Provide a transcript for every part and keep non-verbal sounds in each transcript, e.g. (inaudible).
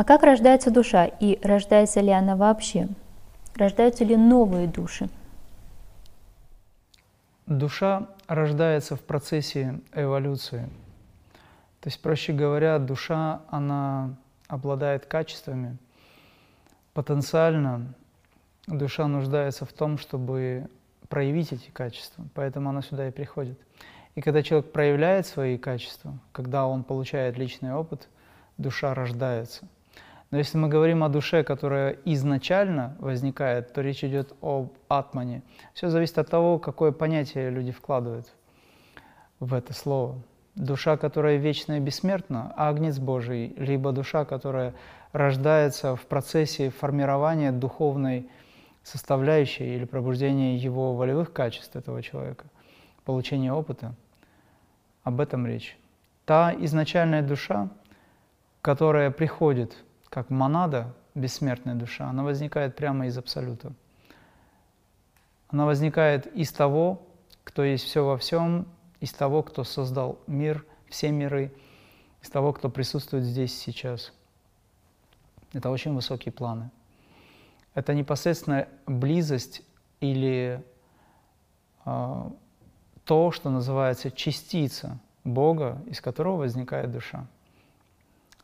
А как рождается душа и рождается ли она вообще? Рождаются ли новые души? Душа рождается в процессе эволюции. То есть, проще говоря, душа, она обладает качествами. Потенциально душа нуждается в том, чтобы проявить эти качества, поэтому она сюда и приходит. И когда человек проявляет свои качества, когда он получает личный опыт, душа рождается. Но если мы говорим о душе, которая изначально возникает, то речь идет об атмане. Все зависит от того, какое понятие люди вкладывают в это слово. Душа, которая вечная и бессмертна, агнец Божий, либо душа, которая рождается в процессе формирования духовной составляющей или пробуждения его волевых качеств этого человека, получения опыта. Об этом речь. Та изначальная душа, которая приходит как монада, бессмертная душа, она возникает прямо из Абсолюта. Она возникает из того, кто есть все во всем, из того, кто создал мир, все миры, из того, кто присутствует здесь сейчас. Это очень высокие планы. Это непосредственно близость или э, то, что называется частица Бога, из которого возникает душа.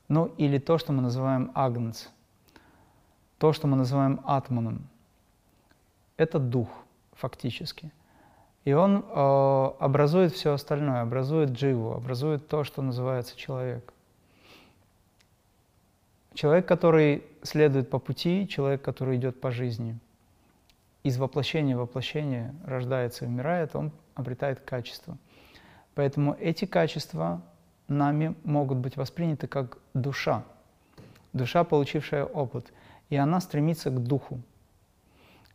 Ну или то, что мы называем агнец, то, что мы называем атманом. Это дух фактически – и он э, образует все остальное, образует дживу, образует то, что называется человек. Человек, который следует по пути, человек, который идет по жизни. Из воплощения в воплощение рождается и умирает, он обретает качество. Поэтому эти качества нами могут быть восприняты как душа. Душа, получившая опыт. И она стремится к духу.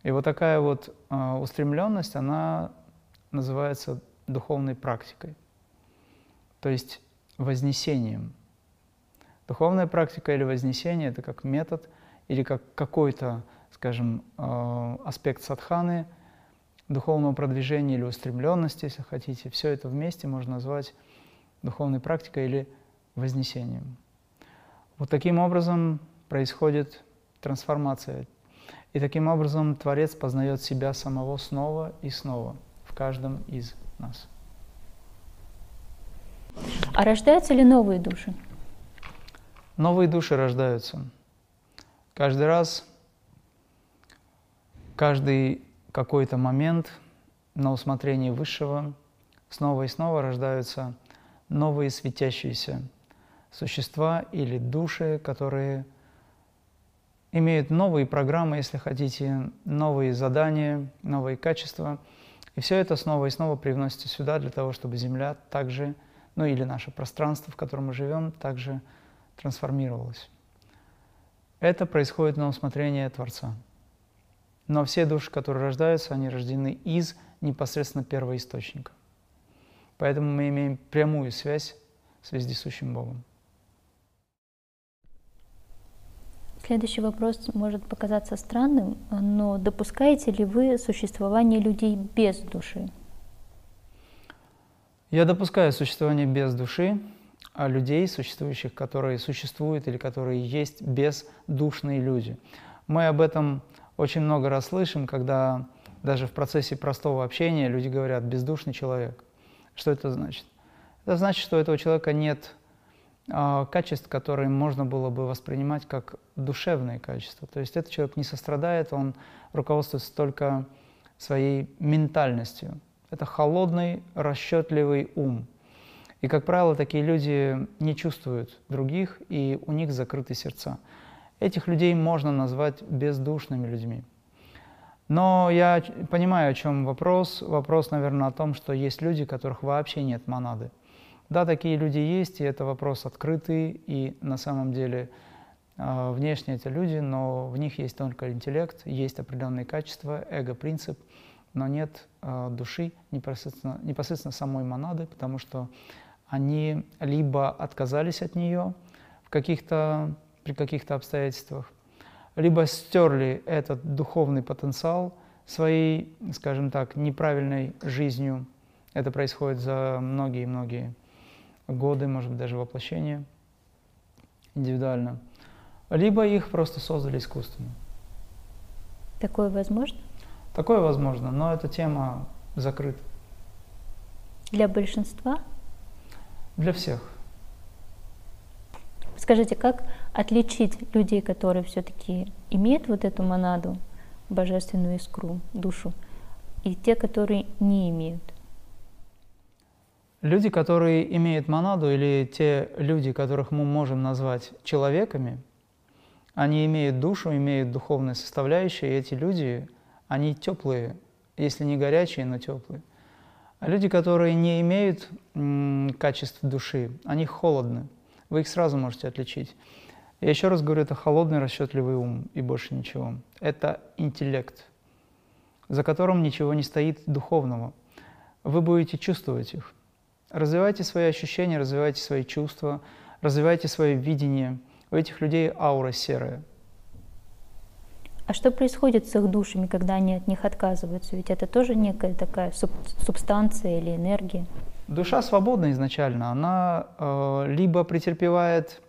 И вот такая вот э, устремленность, она называется духовной практикой, то есть вознесением. Духовная практика или вознесение – это как метод или как какой-то, скажем, э, аспект садханы, духовного продвижения или устремленности, если хотите. Все это вместе можно назвать духовной практикой или вознесением. Вот таким образом происходит трансформация. И таким образом Творец познает себя самого снова и снова – в каждом из нас. А рождаются ли новые души? Новые души рождаются. Каждый раз, каждый какой-то момент на усмотрение Высшего снова и снова рождаются новые светящиеся существа или души, которые имеют новые программы, если хотите, новые задания, новые качества – и все это снова и снова привносится сюда для того, чтобы Земля также, ну или наше пространство, в котором мы живем, также трансформировалось. Это происходит на усмотрение Творца. Но все души, которые рождаются, они рождены из непосредственно первоисточника. Поэтому мы имеем прямую связь с вездесущим Богом. Следующий вопрос может показаться странным, но допускаете ли вы существование людей без души? Я допускаю существование без души, а людей, существующих, которые существуют или которые есть бездушные люди. Мы об этом очень много раз слышим, когда даже в процессе простого общения люди говорят «бездушный человек». Что это значит? Это значит, что у этого человека нет а, качеств, которые можно было бы воспринимать как душевные качества. То есть этот человек не сострадает, он руководствуется только своей ментальностью. Это холодный, расчетливый ум. И, как правило, такие люди не чувствуют других, и у них закрыты сердца. Этих людей можно назвать бездушными людьми. Но я понимаю, о чем вопрос. Вопрос, наверное, о том, что есть люди, которых вообще нет монады. Да, такие люди есть, и это вопрос открытый, и на самом деле э, внешне это люди, но в них есть только интеллект, есть определенные качества, эго-принцип, но нет э, души непосредственно, непосредственно самой монады, потому что они либо отказались от нее в каких-то, при каких-то обстоятельствах, либо стерли этот духовный потенциал своей, скажем так, неправильной жизнью. Это происходит за многие-многие годы, может быть, даже воплощение индивидуально. либо их просто создали искусственно. Такое возможно? Такое возможно, но эта тема закрыта. Для большинства? Для всех. Скажите, как отличить людей, которые все-таки имеют вот эту монаду, божественную искру, душу, и те, которые не имеют? Люди, которые имеют монаду, или те люди, которых мы можем назвать человеками, они имеют душу, имеют духовные составляющие, и эти люди, они теплые, если не горячие, но теплые. А люди, которые не имеют м, качеств души, они холодны. Вы их сразу можете отличить. Я еще раз говорю, это холодный расчетливый ум и больше ничего. Это интеллект, за которым ничего не стоит духовного. Вы будете чувствовать их. Развивайте свои ощущения, развивайте свои чувства, развивайте свое видение. У этих людей аура серая. А что происходит с их душами, когда они от них отказываются? Ведь это тоже некая такая суб субстанция или энергия. Душа свободна изначально. Она э, либо претерпевает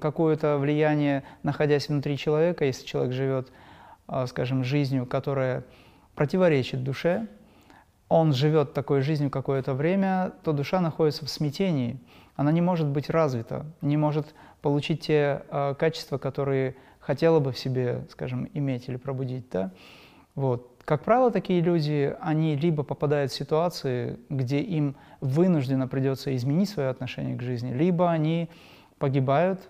какое-то влияние, находясь внутри человека, если человек живет, э, скажем, жизнью, которая противоречит душе, он живет такой жизнью какое-то время, то душа находится в смятении. Она не может быть развита, не может получить те э, качества, которые хотела бы в себе, скажем, иметь или пробудить. Да? Вот. Как правило, такие люди, они либо попадают в ситуации, где им вынужденно придется изменить свое отношение к жизни, либо они погибают,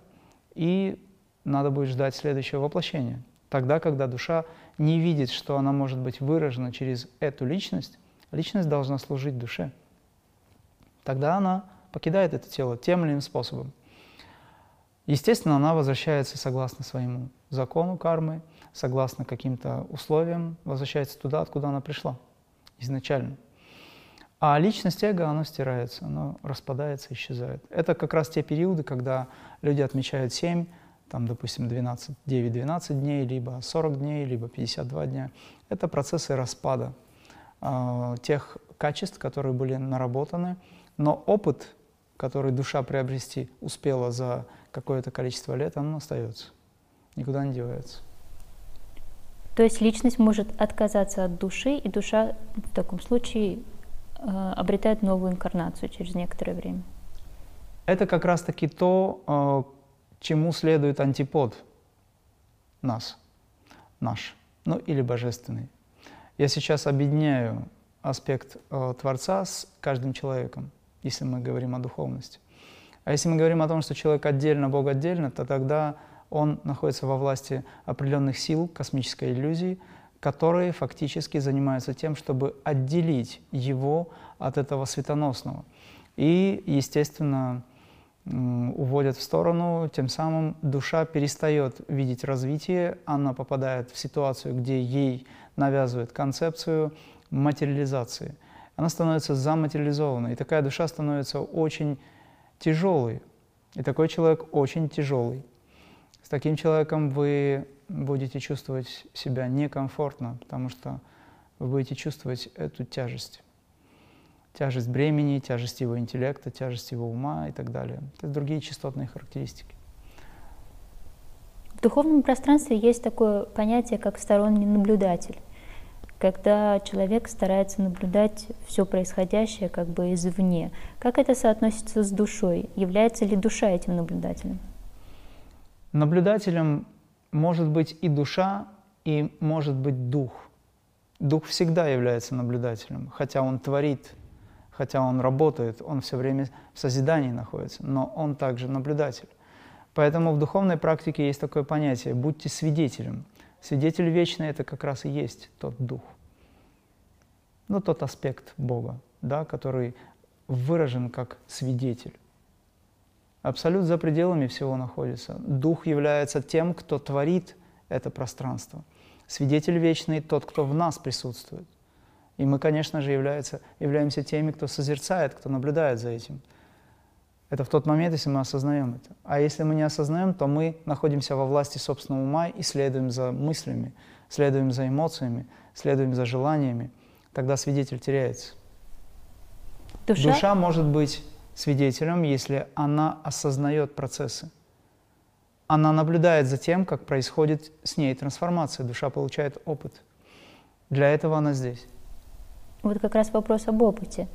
и надо будет ждать следующего воплощения. Тогда, когда душа не видит, что она может быть выражена через эту личность, личность должна служить душе. Тогда она покидает это тело тем или иным способом. Естественно, она возвращается согласно своему закону кармы, согласно каким-то условиям, возвращается туда, откуда она пришла изначально. А личность эго, оно стирается, оно распадается, исчезает. Это как раз те периоды, когда люди отмечают 7, там, допустим, 12, 9-12 дней, либо 40 дней, либо 52 дня. Это процессы распада э, тех качеств, которые были наработаны, но опыт, который душа приобрести успела за какое-то количество лет, он остается, никуда не девается. То есть личность может отказаться от души, и душа в таком случае обретает новую инкарнацию через некоторое время. Это как раз-таки то, э, чему следует антипод нас, наш, ну или божественный. Я сейчас объединяю аспект э, Творца с каждым человеком, если мы говорим о духовности. А если мы говорим о том, что человек отдельно, Бог отдельно, то тогда он находится во власти определенных сил космической иллюзии, которые фактически занимаются тем, чтобы отделить его от этого светоносного. И, естественно, уводят в сторону, тем самым душа перестает видеть развитие, она попадает в ситуацию, где ей навязывают концепцию материализации. Она становится заматериализованной, и такая душа становится очень тяжелый. И такой человек очень тяжелый. С таким человеком вы будете чувствовать себя некомфортно, потому что вы будете чувствовать эту тяжесть. Тяжесть бремени, тяжесть его интеллекта, тяжесть его ума и так далее. Это другие частотные характеристики. В духовном пространстве есть такое понятие, как сторонний наблюдатель когда человек старается наблюдать все происходящее как бы извне. Как это соотносится с душой? Является ли душа этим наблюдателем? Наблюдателем может быть и душа, и может быть дух. Дух всегда является наблюдателем, хотя он творит, хотя он работает, он все время в созидании находится, но он также наблюдатель. Поэтому в духовной практике есть такое понятие «будьте свидетелем». Свидетель вечный – это как раз и есть тот дух. Ну, тот аспект Бога, да, который выражен как свидетель. Абсолют за пределами всего находится. Дух является тем, кто творит это пространство. Свидетель вечный – тот, кто в нас присутствует. И мы, конечно же, является, являемся теми, кто созерцает, кто наблюдает за этим. Это в тот момент, если мы осознаем это. А если мы не осознаем, то мы находимся во власти собственного ума и следуем за мыслями, следуем за эмоциями, следуем за желаниями. Тогда свидетель теряется. Душа? Душа может быть свидетелем, если она осознает процессы. Она наблюдает за тем, как происходит с ней трансформация, душа получает опыт. Для этого она здесь. Вот как раз вопрос об опыте.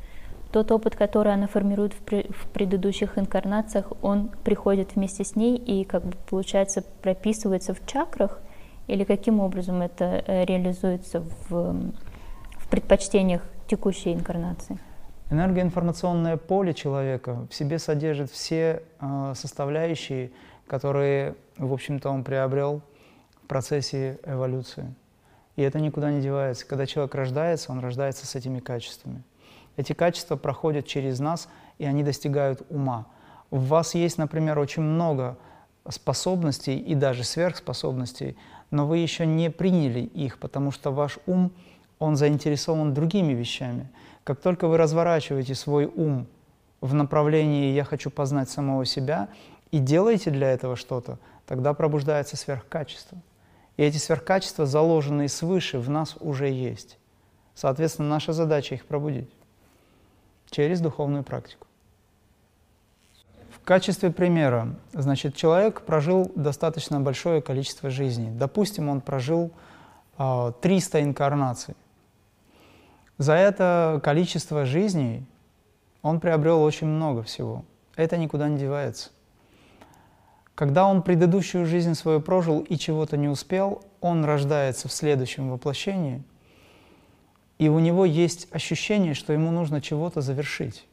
Тот опыт, который она формирует в, при, в предыдущих инкарнациях, он приходит вместе с ней и, как бы, получается, прописывается в чакрах, или каким образом это э, реализуется в, в предпочтениях текущей инкарнации? Энергоинформационное поле человека в себе содержит все э, составляющие, которые, в общем-то, он приобрел в процессе эволюции. И это никуда не девается. Когда человек рождается, он рождается с этими качествами. Эти качества проходят через нас, и они достигают ума. У вас есть, например, очень много способностей и даже сверхспособностей, но вы еще не приняли их, потому что ваш ум, он заинтересован другими вещами – как только вы разворачиваете свой ум в направлении «я хочу познать самого себя» и делаете для этого что-то, тогда пробуждается сверхкачество. И эти сверхкачества, заложенные свыше, в нас уже есть. Соответственно, наша задача их пробудить через духовную практику. В качестве примера, значит, человек прожил достаточно большое количество жизней. Допустим, он прожил 300 а, инкарнаций. За это количество жизней он приобрел очень много всего. Это никуда не девается. Когда он предыдущую жизнь свою прожил и чего-то не успел, он рождается в следующем воплощении, и у него есть ощущение, что ему нужно чего-то завершить.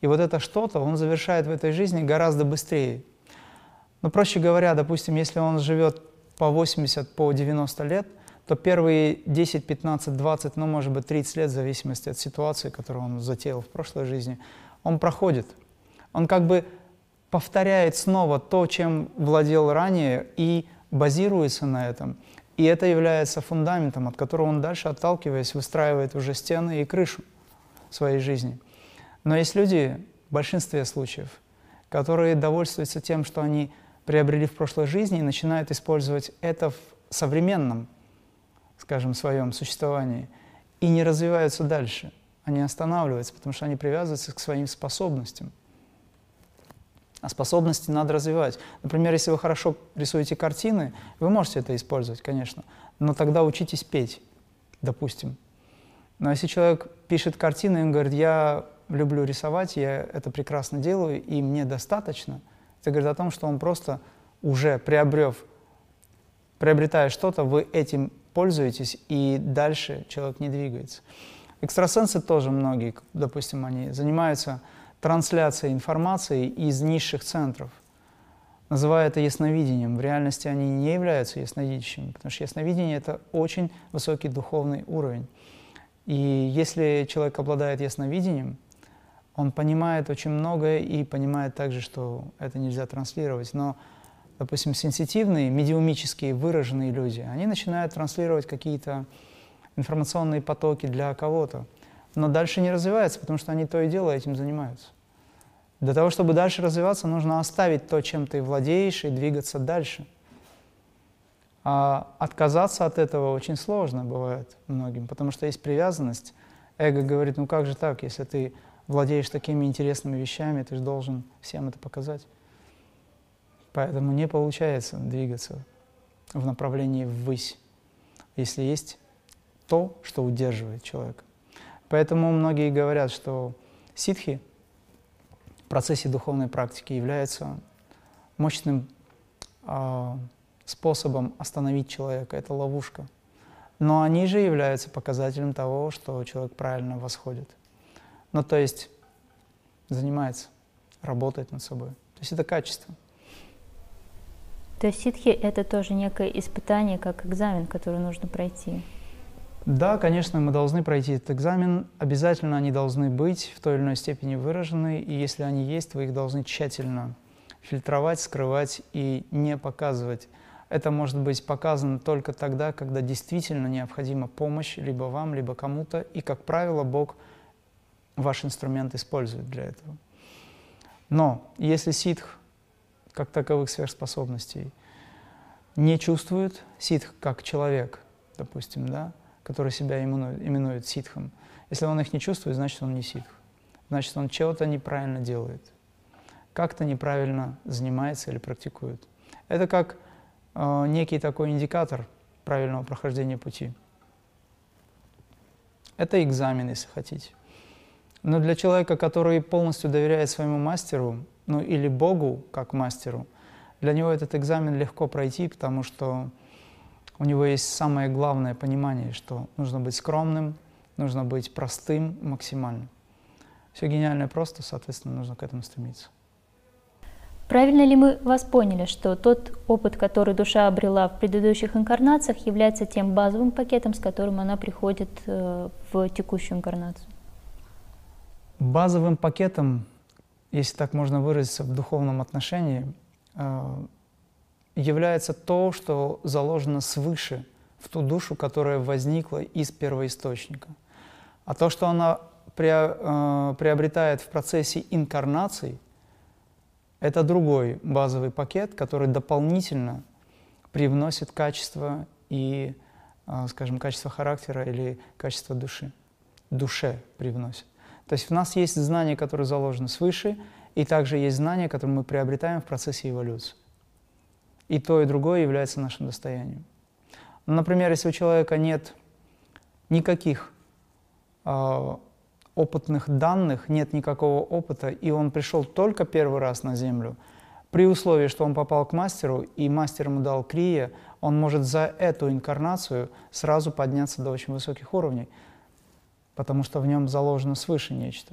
И вот это что-то он завершает в этой жизни гораздо быстрее. Но проще говоря, допустим, если он живет по 80, по 90 лет, то первые 10, 15, 20, ну, может быть, 30 лет, в зависимости от ситуации, которую он затеял в прошлой жизни, он проходит. Он как бы повторяет снова то, чем владел ранее, и базируется на этом. И это является фундаментом, от которого он дальше, отталкиваясь, выстраивает уже стены и крышу своей жизни. Но есть люди, в большинстве случаев, которые довольствуются тем, что они приобрели в прошлой жизни и начинают использовать это в современном скажем, своем существовании, и не развиваются дальше. Они останавливаются, потому что они привязываются к своим способностям. А способности надо развивать. Например, если вы хорошо рисуете картины, вы можете это использовать, конечно, но тогда учитесь петь, допустим. Но если человек пишет картины, он говорит, я люблю рисовать, я это прекрасно делаю, и мне достаточно, это говорит о том, что он просто уже приобрев, приобретая что-то, вы этим пользуетесь, и дальше человек не двигается. Экстрасенсы тоже многие, допустим, они занимаются трансляцией информации из низших центров, называя это ясновидением. В реальности они не являются ясновидящими, потому что ясновидение — это очень высокий духовный уровень. И если человек обладает ясновидением, он понимает очень многое и понимает также, что это нельзя транслировать. Но допустим, сенситивные, медиумические, выраженные люди, они начинают транслировать какие-то информационные потоки для кого-то, но дальше не развивается, потому что они то и дело этим занимаются. Для того, чтобы дальше развиваться, нужно оставить то, чем ты владеешь, и двигаться дальше. А отказаться от этого очень сложно бывает многим, потому что есть привязанность. Эго говорит, ну как же так, если ты владеешь такими интересными вещами, ты же должен всем это показать. Поэтому не получается двигаться в направлении ввысь, если есть то, что удерживает человека. Поэтому многие говорят, что ситхи в процессе духовной практики являются мощным э, способом остановить человека. Это ловушка. Но они же являются показателем того, что человек правильно восходит. Ну, то есть занимается, работает над собой. То есть это качество. То есть ситхи — это тоже некое испытание, как экзамен, который нужно пройти? Да, конечно, мы должны пройти этот экзамен. Обязательно они должны быть в той или иной степени выражены, и если они есть, вы их должны тщательно фильтровать, скрывать и не показывать. Это может быть показано только тогда, когда действительно необходима помощь либо вам, либо кому-то, и, как правило, Бог ваш инструмент использует для этого. Но если ситх как таковых сверхспособностей. Не чувствует ситх как человек, допустим, да, который себя именует, именует ситхом. Если он их не чувствует, значит, он не ситх. Значит, он чего-то неправильно делает, как-то неправильно занимается или практикует. Это как э, некий такой индикатор правильного прохождения пути. Это экзамен, если хотите. Но для человека, который полностью доверяет своему мастеру, ну или Богу как мастеру, для него этот экзамен легко пройти, потому что у него есть самое главное понимание, что нужно быть скромным, нужно быть простым максимально. Все гениальное просто, соответственно, нужно к этому стремиться. Правильно ли мы вас поняли, что тот опыт, который душа обрела в предыдущих инкарнациях, является тем базовым пакетом, с которым она приходит э, в текущую инкарнацию? Базовым пакетом, если так можно выразиться в духовном отношении, э, является то, что заложено свыше в ту душу, которая возникла из первоисточника. А то, что она э, приобретает в процессе инкарнации, это другой базовый пакет, который дополнительно привносит качество и, э, скажем, качество характера или качество души. Душе привносит. То есть в нас есть знания, которые заложены свыше, и также есть знания, которые мы приобретаем в процессе эволюции. И то, и другое является нашим достоянием. Например, если у человека нет никаких э, опытных данных, нет никакого опыта, и он пришел только первый раз на Землю, при условии, что он попал к мастеру, и мастер ему дал крия, он может за эту инкарнацию сразу подняться до очень высоких уровней потому что в нем заложено свыше нечто.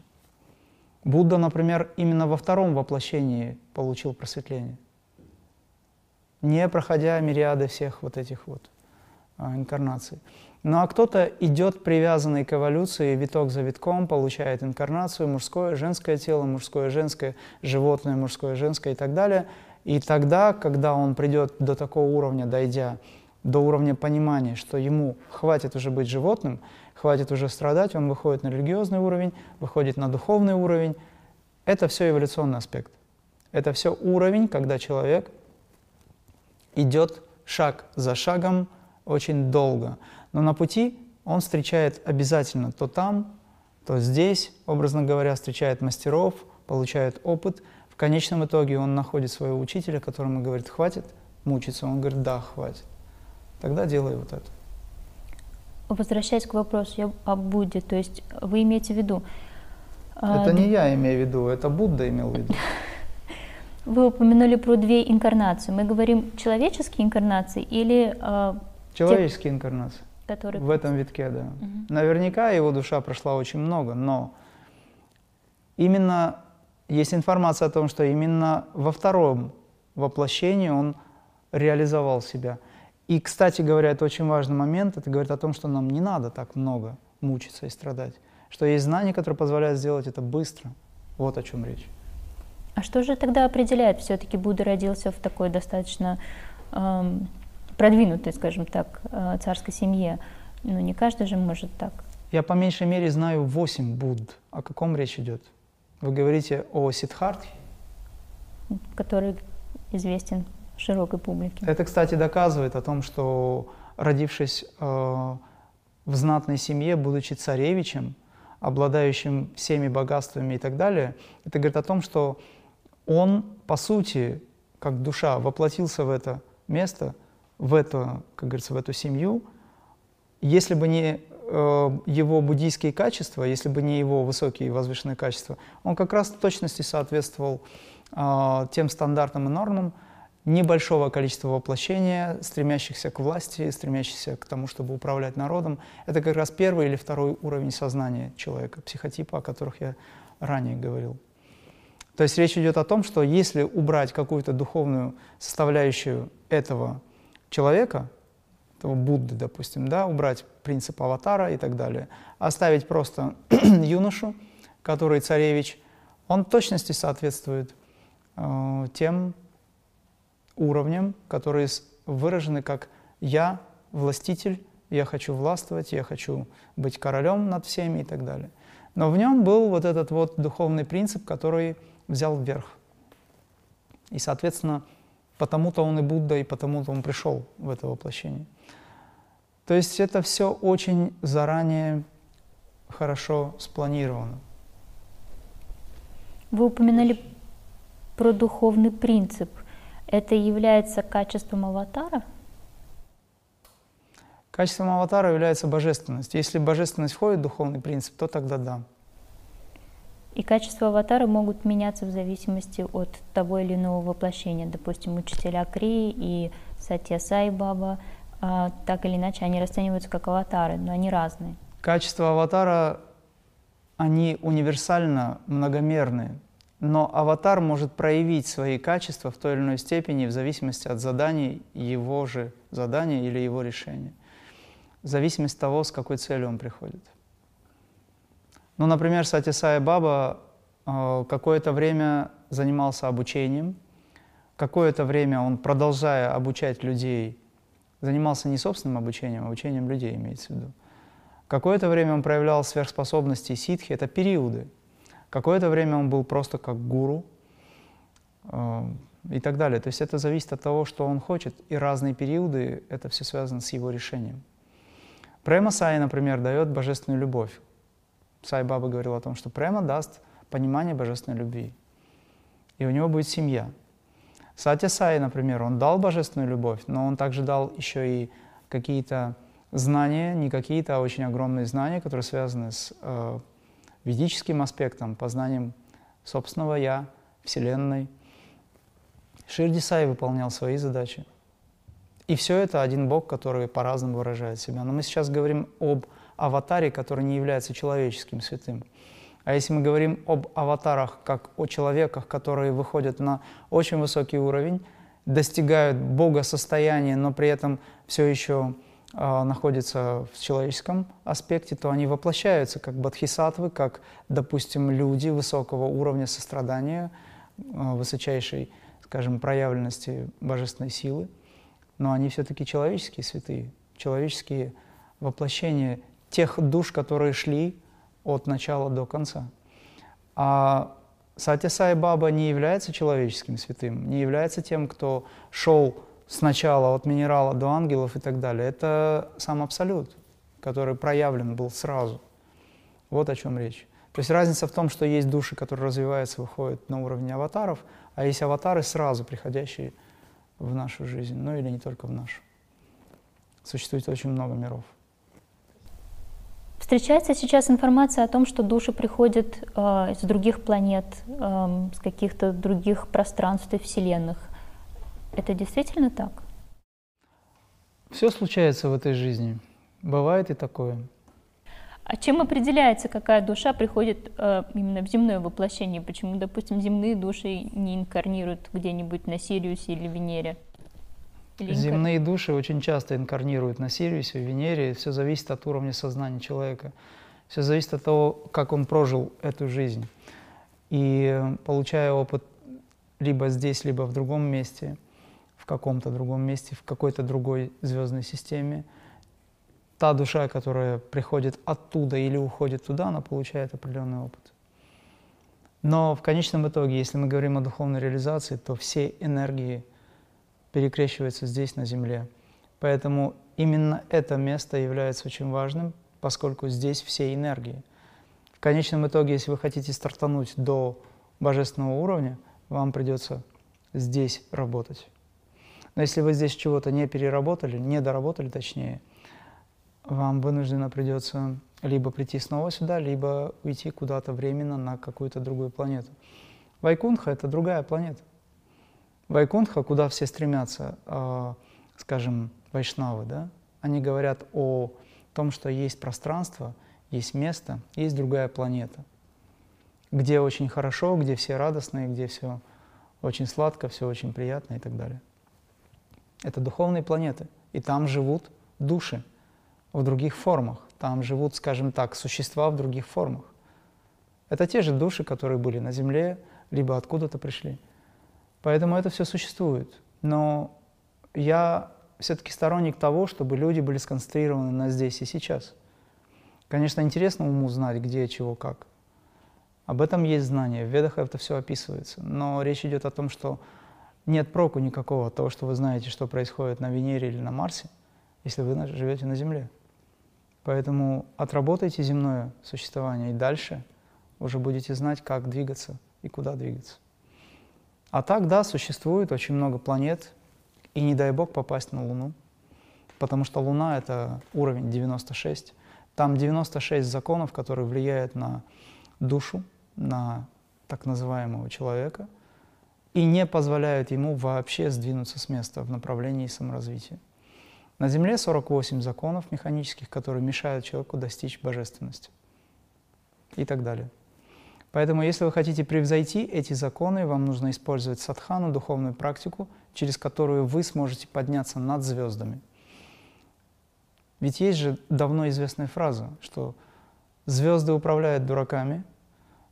Будда, например, именно во втором воплощении получил просветление, не проходя мириады всех вот этих вот а, инкарнаций. Ну а кто-то идет привязанный к эволюции, виток за витком, получает инкарнацию, мужское, женское тело, мужское, женское, животное, мужское, женское и так далее. И тогда, когда он придет до такого уровня, дойдя до уровня понимания, что ему хватит уже быть животным, хватит уже страдать, он выходит на религиозный уровень, выходит на духовный уровень. Это все эволюционный аспект. Это все уровень, когда человек идет шаг за шагом очень долго. Но на пути он встречает обязательно то там, то здесь, образно говоря, встречает мастеров, получает опыт. В конечном итоге он находит своего учителя, которому говорит, хватит мучиться. Он говорит, да, хватит. Тогда делай вот это. Возвращаясь к вопросу о Будде, то есть вы имеете в виду... А, это не я имею в виду, это Будда имел в виду. (laughs) Вы упомянули про две инкарнации. Мы говорим человеческие инкарнации или... Э, человеческие те, инкарнации. Которые... В этом витке, да. Угу. Наверняка его душа прошла очень много, но именно есть информация о том, что именно во втором воплощении он реализовал себя – и, кстати говоря, это очень важный момент, это говорит о том, что нам не надо так много мучиться и страдать, что есть знания, которые позволяют сделать это быстро. Вот о чем речь. А что же тогда определяет? Все-таки Будда родился в такой достаточно эм, продвинутой, скажем так, э, царской семье. Ну, не каждый же может так. Я по меньшей мере знаю восемь Будд. О каком речь идет? Вы говорите о Сиддхартхе? Который известен широкой публике. Это, кстати, доказывает о том, что родившись э, в знатной семье, будучи царевичем, обладающим всеми богатствами и так далее, это говорит о том, что он, по сути, как душа, воплотился в это место, в это, как говорится, в эту семью. Если бы не э, его буддийские качества, если бы не его высокие и возвышенные качества, он как раз в точности соответствовал э, тем стандартам и нормам, небольшого количества воплощения, стремящихся к власти, стремящихся к тому, чтобы управлять народом. Это как раз первый или второй уровень сознания человека, психотипа, о которых я ранее говорил. То есть речь идет о том, что если убрать какую-то духовную составляющую этого человека, этого Будды, допустим, да, убрать принцип аватара и так далее, оставить просто (clears throat) юношу, который царевич, он точности соответствует э, тем уровням, которые выражены как «я властитель», «я хочу властвовать», «я хочу быть королем над всеми» и так далее. Но в нем был вот этот вот духовный принцип, который взял вверх. И, соответственно, потому-то он и Будда, и потому-то он пришел в это воплощение. То есть это все очень заранее хорошо спланировано. Вы упоминали про духовный принцип – Это является качеством аватара? Качеством аватара является божественность. Если божественность входит в духовный принцип, то тогда да. И качества аватара могут меняться в зависимости от того или иного воплощения. Допустим, учителя Кри и Сатья Сай Баба, а, так или иначе, они расцениваются как аватары, но они разные. Качества аватара, они универсально многомерные. Но аватар может проявить свои качества в той или иной степени в зависимости от заданий его же задания или его решения. В зависимости от того, с какой целью он приходит. Ну, например, Сатисая Баба э, какое-то время занимался обучением, какое-то время он, продолжая обучать людей, занимался не собственным обучением, а обучением людей, имеется в виду. Какое-то время он проявлял сверхспособности ситхи, это периоды. Какое-то время он был просто как гуру э, и так далее. То есть это зависит от того, что он хочет, и разные периоды, это все связано с его решением. Према Сай, например, дает божественную любовь. Сай Баба говорил о том, что према даст понимание божественной любви, и у него будет семья. Сатя Сай, например, он дал божественную любовь, но он также дал еще и какие-то знания, не какие-то, а очень огромные знания, которые связаны с э, ведическим аспектом, познанием собственного «я», Вселенной. Ширди Сай выполнял свои задачи. И все это один Бог, который по-разному выражает себя. Но мы сейчас говорим об аватаре, который не является человеческим святым. А если мы говорим об аватарах как о человеках, которые выходят на очень высокий уровень, достигают Бога состояния, но при этом все еще находятся в человеческом аспекте, то они воплощаются как бодхисаттвы, как, допустим, люди высокого уровня сострадания, а, высочайшей, скажем, проявленности божественной силы. Но они все-таки человеческие святые, человеческие воплощения тех душ, которые шли от начала до конца. А Сатя Сай Баба не является человеческим святым, не является тем, кто шел сначала от минерала до ангелов и так далее. Это сам абсолют, который проявлен был сразу. Вот о чем речь. То есть разница в том, что есть души, которые развиваются, выходят на уровень аватаров, а есть аватары сразу приходящие в нашу жизнь, ну или не только в нашу. Существует очень много миров. Встречается сейчас информация о том, что души приходят э, из других планет, э, с каких-то других пространств и вселенных. Это действительно так? Все случается в этой жизни. Бывает и такое. А чем определяется, какая душа приходит э, именно в земное воплощение? Почему, допустим, земные души не инкарнируют где-нибудь на Сириусе или Венере? Или Земные души очень часто инкарнируют на Сириусе, Венере. Все зависит от уровня сознания человека. Все зависит от того, как он прожил эту жизнь. И получая опыт либо здесь, либо в другом месте, в каком-то другом месте, в какой-то другой звездной системе. Та душа, которая приходит оттуда или уходит туда, она получает определенный опыт. Но в конечном итоге, если мы говорим о духовной реализации, то все энергии перекрещиваются здесь, на Земле. Поэтому именно это место является очень важным, поскольку здесь все энергии. В конечном итоге, если вы хотите стартануть до божественного уровня, вам придется здесь работать. Но если вы здесь чего-то не переработали, не доработали точнее, вам вынужденно придется либо прийти снова сюда, либо уйти куда-то временно на какую-то другую планету. Вайкунха — это другая планета. Вайкунха, куда все стремятся, э, скажем, вайшнавы, да, они говорят о том, что есть пространство, есть место, есть другая планета, где очень хорошо, где все радостные, где все очень сладко, все очень приятно и так далее. Это духовные планеты, и там живут души в других формах. Там живут, скажем так, существа в других формах. Это те же души, которые были на Земле, либо откуда-то пришли. Поэтому это все существует. Но я все-таки сторонник того, чтобы люди были сконцентрированы на здесь и сейчас. Конечно, интересно уму знать, где, чего, как. Об этом есть знание, в ведах это все описывается. Но речь идет о том, что нет проку никакого от того, что вы знаете, что происходит на Венере или на Марсе, если вы живете на Земле. Поэтому отработайте земное существование и дальше уже будете знать, как двигаться и куда двигаться. А так, да, существует очень много планет, и не дай бог попасть на Луну, потому что Луна — это уровень 96. Там 96 законов, которые влияют на душу, на так называемого человека, и не позволяют ему вообще сдвинуться с места в направлении саморазвития. На Земле 48 законов механических, которые мешают человеку достичь божественности и так далее. Поэтому, если вы хотите превзойти эти законы, вам нужно использовать садхану, духовную практику, через которую вы сможете подняться над звездами. Ведь есть же давно известная фраза, что звезды управляют дураками,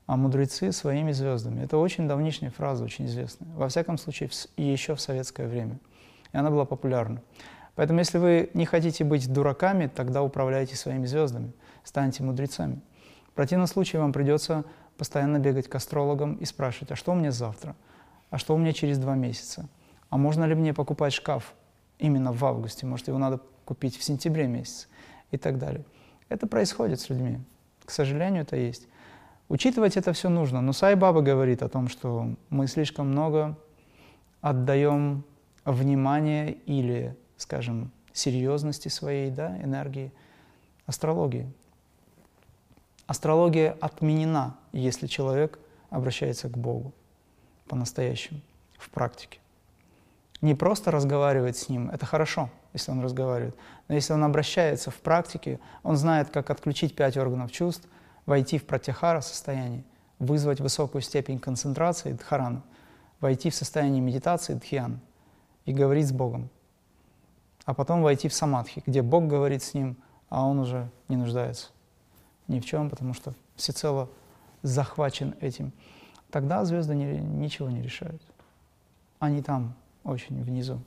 а мудрецы своими звездами. Это очень давнишняя фраза, очень известная. Во всяком случае, еще в советское время. И она была популярна. Поэтому, если вы не хотите быть дураками, тогда управляйте своими звездами, станьте мудрецами. В противном случае вам придется постоянно бегать к астрологам и спрашивать, а что у меня завтра? А что у меня через два месяца? А можно ли мне покупать шкаф именно в августе? Может, его надо купить в сентябре месяце? И так далее. Это происходит с людьми. К сожалению, это есть. Учитывать это все нужно. Но Сай Баба говорит о том, что мы слишком много отдаем внимания или скажем, серьезности своей да, энергии, астрологии. Астрология отменена, если человек обращается к Богу по-настоящему, в практике. Не просто разговаривать с Ним, это хорошо, если он разговаривает, но если он обращается в практике, он знает, как отключить пять органов чувств, войти в пратихара состояние, вызвать высокую степень концентрации дхарана, войти в состояние медитации дхьян и говорить с Богом а потом войти в самадхи, где Бог говорит с ним, а он уже не нуждается ни в чем, потому что всецело захвачен этим. Тогда звезды не, ничего не решают. Они там, очень внизу.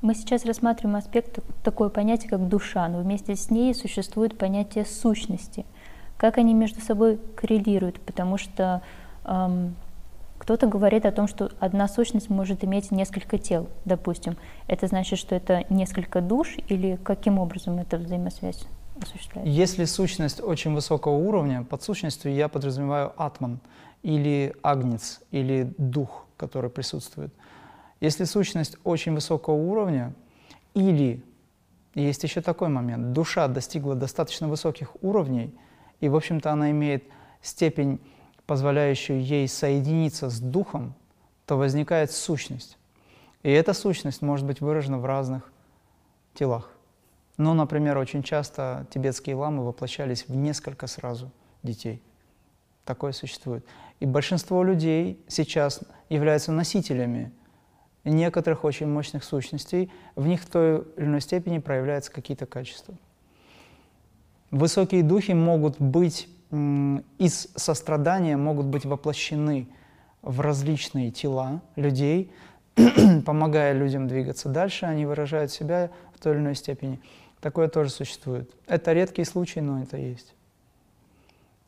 Мы сейчас рассматриваем аспект такое понятие, как душа, но вместе с ней существует понятие сущности. Как они между собой коррелируют, потому что эм, кто-то говорит о том, что одна сущность может иметь несколько тел, допустим. Это значит, что это несколько душ или каким образом эта взаимосвязь осуществляется? Если сущность очень высокого уровня, под сущностью я подразумеваю атман или агнец, или дух, который присутствует. Если сущность очень высокого уровня, или есть еще такой момент, душа достигла достаточно высоких уровней, и, в общем-то, она имеет степень позволяющую ей соединиться с Духом, то возникает сущность. И эта сущность может быть выражена в разных телах. Ну, например, очень часто тибетские ламы воплощались в несколько сразу детей. Такое существует. И большинство людей сейчас являются носителями некоторых очень мощных сущностей. В них в той или иной степени проявляются какие-то качества. Высокие духи могут быть из сострадания могут быть воплощены в различные тела людей, (clears throat) помогая людям двигаться дальше, они выражают себя в той или иной степени. Такое тоже существует. Это редкий случай, но это есть.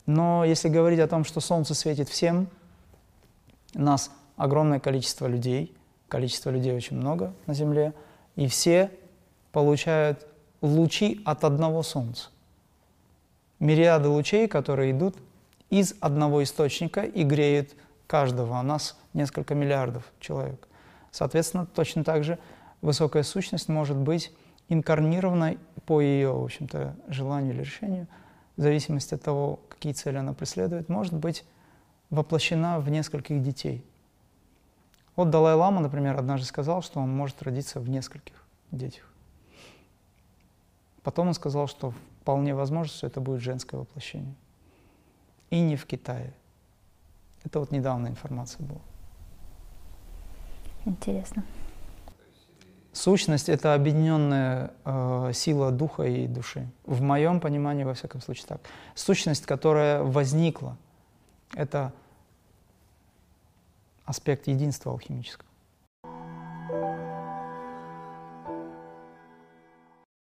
Но если говорить о том, что Солнце светит всем, нас огромное количество людей, количество людей очень много на Земле, и все получают лучи от одного Солнца мириады лучей, которые идут из одного источника и греют каждого. У нас несколько миллиардов человек. Соответственно, точно так же высокая сущность может быть инкарнирована по ее, в общем-то, желанию или решению, в зависимости от того, какие цели она преследует, может быть воплощена в нескольких детей. Вот Далай-Лама, например, однажды сказал, что он может родиться в нескольких детях. Потом он сказал, что вполне возможно, что это будет женское воплощение. И не в Китае. Это вот недавно информация была. Интересно. Сущность — это объединенная э, сила духа и души. В моем понимании, во всяком случае, так. Сущность, которая возникла, это аспект единства алхимического.